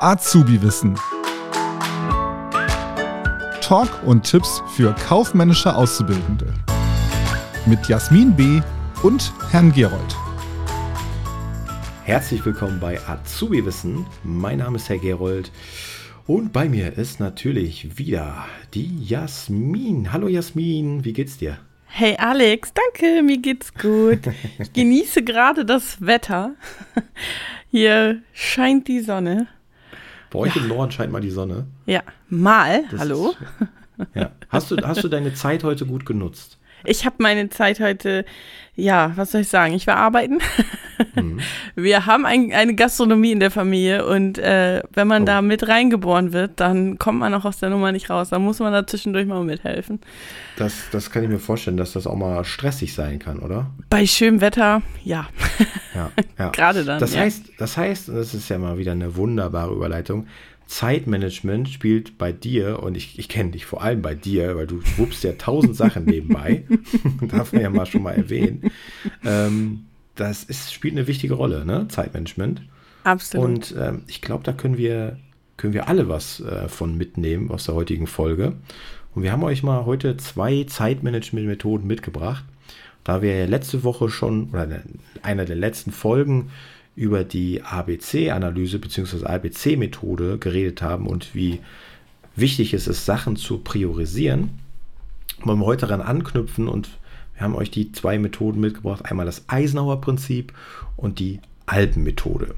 Azubi-Wissen. Talk und Tipps für kaufmännische Auszubildende. Mit Jasmin B. und Herrn Gerold. Herzlich willkommen bei Azubi-Wissen. Mein Name ist Herr Gerold und bei mir ist natürlich wieder die Jasmin. Hallo Jasmin, wie geht's dir? Hey Alex, danke, mir geht's gut. Ich genieße gerade das Wetter. Hier scheint die Sonne. Bei euch ja. im Norden scheint mal die Sonne. Ja, mal. Das Hallo. Ist, ja. Hast du, hast du deine Zeit heute gut genutzt? Ich habe meine Zeit heute, ja, was soll ich sagen? Ich war arbeiten. Mhm. Wir haben ein, eine Gastronomie in der Familie und äh, wenn man oh. da mit reingeboren wird, dann kommt man auch aus der Nummer nicht raus. Da muss man da zwischendurch mal mithelfen. Das, das kann ich mir vorstellen, dass das auch mal stressig sein kann, oder? Bei schönem Wetter, ja. Ja, ja. Gerade dann. Das ja. heißt, das heißt, das ist ja mal wieder eine wunderbare Überleitung. Zeitmanagement spielt bei dir, und ich, ich kenne dich vor allem bei dir, weil du wuppst ja tausend Sachen nebenbei, darf man ja mal schon mal erwähnen. Ähm, das ist, spielt eine wichtige Rolle, ne? Zeitmanagement. Absolut. Und ähm, ich glaube, da können wir, können wir alle was äh, von mitnehmen aus der heutigen Folge. Und wir haben euch mal heute zwei Zeitmanagement-Methoden mitgebracht. Da wir letzte Woche schon, oder einer der letzten Folgen, über die ABC-Analyse bzw. ABC-Methode geredet haben und wie wichtig es ist, Sachen zu priorisieren, wollen wir heute daran anknüpfen und wir haben euch die zwei Methoden mitgebracht. Einmal das Eisenhower-Prinzip und die Alpenmethode.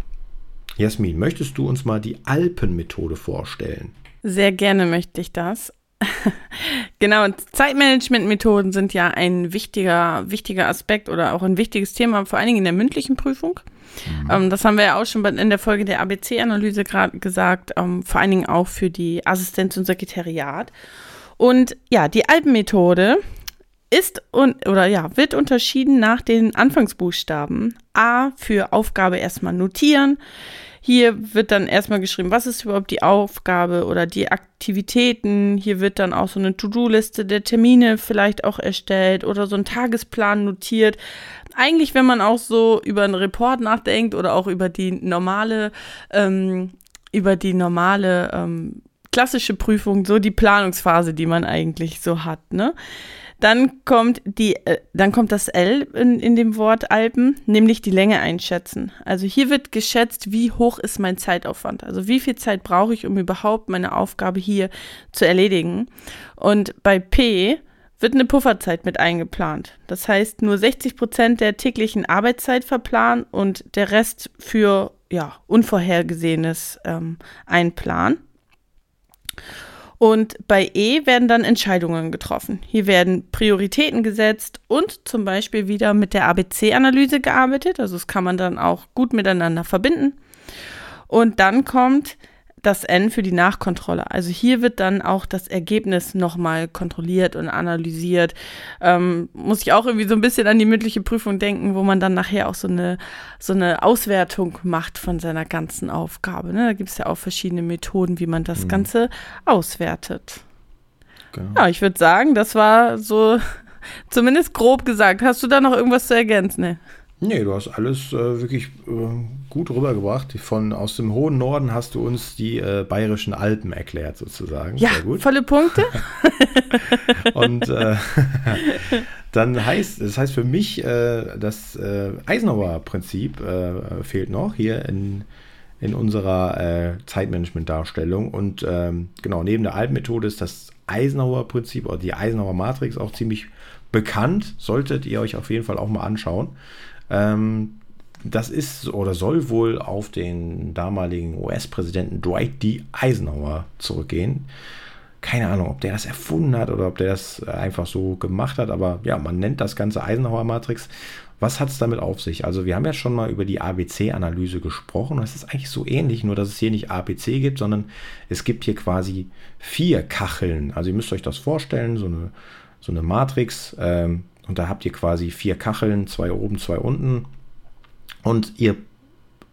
Jasmin, möchtest du uns mal die Alpenmethode vorstellen? Sehr gerne möchte ich das. genau, Zeitmanagement-Methoden sind ja ein wichtiger, wichtiger Aspekt oder auch ein wichtiges Thema, vor allen Dingen in der mündlichen Prüfung. Mhm. Ähm, das haben wir ja auch schon in der Folge der ABC-Analyse gerade gesagt, ähm, vor allen Dingen auch für die Assistenz und Sekretariat. Und ja, die Alpenmethode ist und oder ja, wird unterschieden nach den Anfangsbuchstaben. A für Aufgabe erstmal notieren. Hier wird dann erstmal geschrieben, was ist überhaupt die Aufgabe oder die Aktivitäten. Hier wird dann auch so eine To-Do-Liste der Termine vielleicht auch erstellt oder so ein Tagesplan notiert. Eigentlich, wenn man auch so über einen Report nachdenkt oder auch über die normale, ähm, über die normale ähm, klassische Prüfung, so die Planungsphase, die man eigentlich so hat, ne? Dann kommt die, äh, dann kommt das L in, in dem Wort Alpen, nämlich die Länge einschätzen. Also hier wird geschätzt, wie hoch ist mein Zeitaufwand. Also wie viel Zeit brauche ich, um überhaupt meine Aufgabe hier zu erledigen. Und bei P wird eine Pufferzeit mit eingeplant. Das heißt, nur 60 Prozent der täglichen Arbeitszeit verplanen und der Rest für ja, Unvorhergesehenes ähm, einplanen. Und bei E werden dann Entscheidungen getroffen. Hier werden Prioritäten gesetzt und zum Beispiel wieder mit der ABC-Analyse gearbeitet. Also das kann man dann auch gut miteinander verbinden. Und dann kommt das N für die Nachkontrolle. Also hier wird dann auch das Ergebnis nochmal kontrolliert und analysiert. Ähm, muss ich auch irgendwie so ein bisschen an die mündliche Prüfung denken, wo man dann nachher auch so eine, so eine Auswertung macht von seiner ganzen Aufgabe. Ne? Da gibt es ja auch verschiedene Methoden, wie man das mhm. Ganze auswertet. Genau. Ja, ich würde sagen, das war so zumindest grob gesagt. Hast du da noch irgendwas zu ergänzen? Nee. Nee, du hast alles äh, wirklich äh, gut rübergebracht. Von aus dem hohen Norden hast du uns die äh, bayerischen Alpen erklärt, sozusagen. Ja, volle Punkte. Und äh, dann heißt, das heißt für mich, äh, das äh, Eisenhower-Prinzip fehlt noch hier in, in unserer Zeitmanagement-Darstellung. Und ähm, genau, neben der Alpenmethode ist das Eisenhower-Prinzip oder die Eisenhower-Matrix auch ziemlich bekannt. Solltet ihr euch auf jeden Fall auch mal anschauen. Ähm, das ist oder soll wohl auf den damaligen US-Präsidenten Dwight D. Eisenhower zurückgehen. Keine Ahnung, ob der das erfunden hat oder ob der das einfach so gemacht hat, aber ja, man nennt das Ganze Eisenhower-Matrix. Was hat es damit auf sich? Also, wir haben ja schon mal über die ABC-Analyse gesprochen. Das ist eigentlich so ähnlich, nur dass es hier nicht ABC gibt, sondern es gibt hier quasi vier Kacheln. Also, ihr müsst euch das vorstellen, so eine, so eine Matrix. Ähm, und da habt ihr quasi vier Kacheln, zwei oben, zwei unten. Und ihr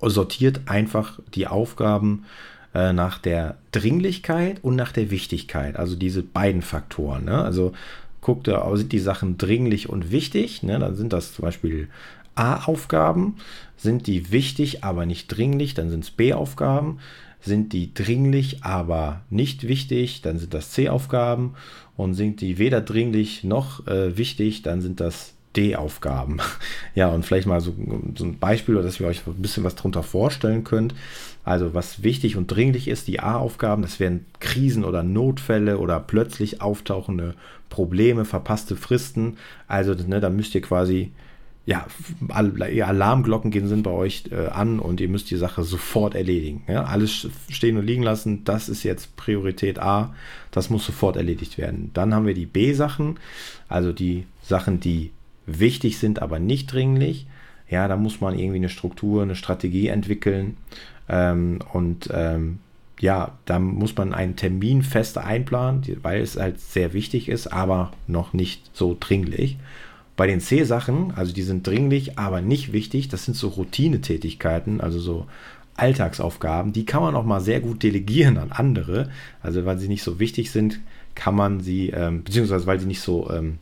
sortiert einfach die Aufgaben äh, nach der Dringlichkeit und nach der Wichtigkeit. Also diese beiden Faktoren. Ne? Also guckt, sind die Sachen dringlich und wichtig, ne? dann sind das zum Beispiel A-Aufgaben. Sind die wichtig, aber nicht dringlich, dann sind es B-Aufgaben. Sind die dringlich, aber nicht wichtig, dann sind das C-Aufgaben. Und sind die weder dringlich noch äh, wichtig, dann sind das D-Aufgaben. Ja, und vielleicht mal so, so ein Beispiel, dass ihr euch ein bisschen was darunter vorstellen könnt. Also was wichtig und dringlich ist, die A-Aufgaben, das wären Krisen oder Notfälle oder plötzlich auftauchende Probleme, verpasste Fristen. Also ne, da müsst ihr quasi ja, Alarmglocken gehen sind bei euch äh, an und ihr müsst die Sache sofort erledigen. Ja? Alles stehen und liegen lassen, das ist jetzt Priorität A, das muss sofort erledigt werden. Dann haben wir die B-Sachen, also die Sachen, die wichtig sind, aber nicht dringlich. Ja, da muss man irgendwie eine Struktur, eine Strategie entwickeln ähm, und ähm, ja, da muss man einen Termin fest einplanen, weil es halt sehr wichtig ist, aber noch nicht so dringlich. Bei den C-Sachen, also die sind dringlich, aber nicht wichtig, das sind so Routinetätigkeiten, also so Alltagsaufgaben, die kann man auch mal sehr gut delegieren an andere. Also weil sie nicht so wichtig sind, kann man sie, ähm, beziehungsweise weil sie nicht so, ähm,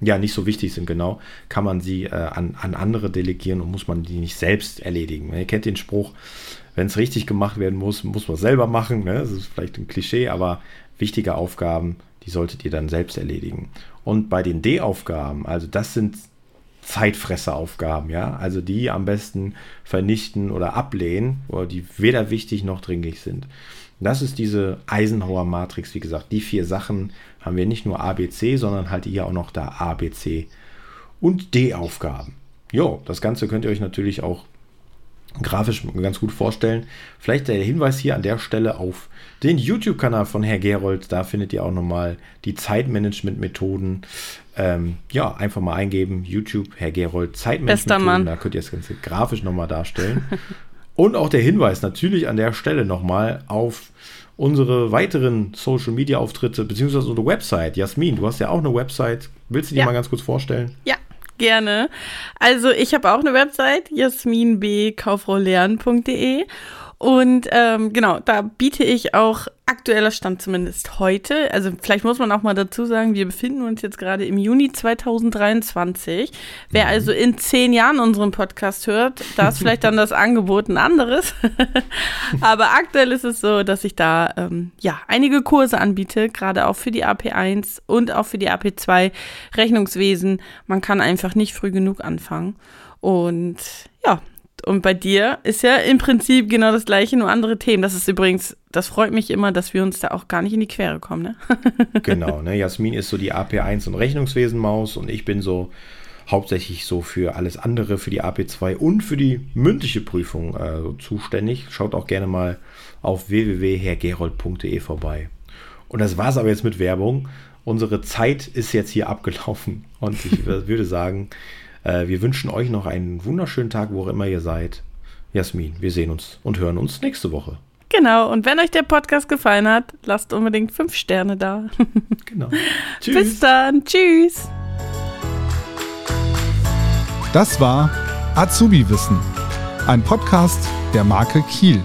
ja, nicht so wichtig sind, genau, kann man sie äh, an, an andere delegieren und muss man die nicht selbst erledigen. Ihr kennt den Spruch, wenn es richtig gemacht werden muss, muss man selber machen. Ne? Das ist vielleicht ein Klischee, aber wichtige Aufgaben, die solltet ihr dann selbst erledigen. Und bei den D-Aufgaben, also das sind Zeitfresseraufgaben, ja, also die am besten vernichten oder ablehnen, oder die weder wichtig noch dringlich sind. Das ist diese Eisenhower Matrix, wie gesagt. Die vier Sachen haben wir nicht nur ABC, sondern halt hier auch noch da ABC und D-Aufgaben. Jo, das Ganze könnt ihr euch natürlich auch grafisch ganz gut vorstellen. Vielleicht der Hinweis hier an der Stelle auf den YouTube-Kanal von Herr Gerold. Da findet ihr auch nochmal die Zeitmanagement-Methoden. Ähm, ja, einfach mal eingeben. YouTube, Herr Gerold, Zeitmanagement-Methoden. Da könnt ihr das Ganze grafisch nochmal darstellen. Und auch der Hinweis natürlich an der Stelle nochmal auf unsere weiteren Social Media Auftritte, beziehungsweise unsere Website. Jasmin, du hast ja auch eine Website. Willst du die ja. mal ganz kurz vorstellen? Ja, Gerne. Also ich habe auch eine Website, jasminbkaufraulernen.de und ähm, genau, da biete ich auch aktueller Stand zumindest heute. Also vielleicht muss man auch mal dazu sagen, wir befinden uns jetzt gerade im Juni 2023. Wer mhm. also in zehn Jahren unseren Podcast hört, da ist vielleicht dann das Angebot ein anderes. Aber aktuell ist es so, dass ich da ähm, ja einige Kurse anbiete, gerade auch für die AP1 und auch für die AP2 Rechnungswesen. Man kann einfach nicht früh genug anfangen. Und ja, und bei dir ist ja im Prinzip genau das gleiche, nur andere Themen. Das ist übrigens, das freut mich immer, dass wir uns da auch gar nicht in die Quere kommen. Ne? genau, ne? Jasmin ist so die AP1 und Rechnungswesenmaus und ich bin so hauptsächlich so für alles andere, für die AP2 und für die mündliche Prüfung äh, zuständig. Schaut auch gerne mal auf www.hergerold.de vorbei. Und das war es aber jetzt mit Werbung. Unsere Zeit ist jetzt hier abgelaufen und ich würde sagen, äh, wir wünschen euch noch einen wunderschönen Tag, wo auch immer ihr seid. Jasmin, wir sehen uns und hören uns nächste Woche. Genau, und wenn euch der Podcast gefallen hat, lasst unbedingt fünf Sterne da. genau. Tschüss. Bis dann. Tschüss. Das war Azubi Wissen, ein Podcast der Marke Kiel.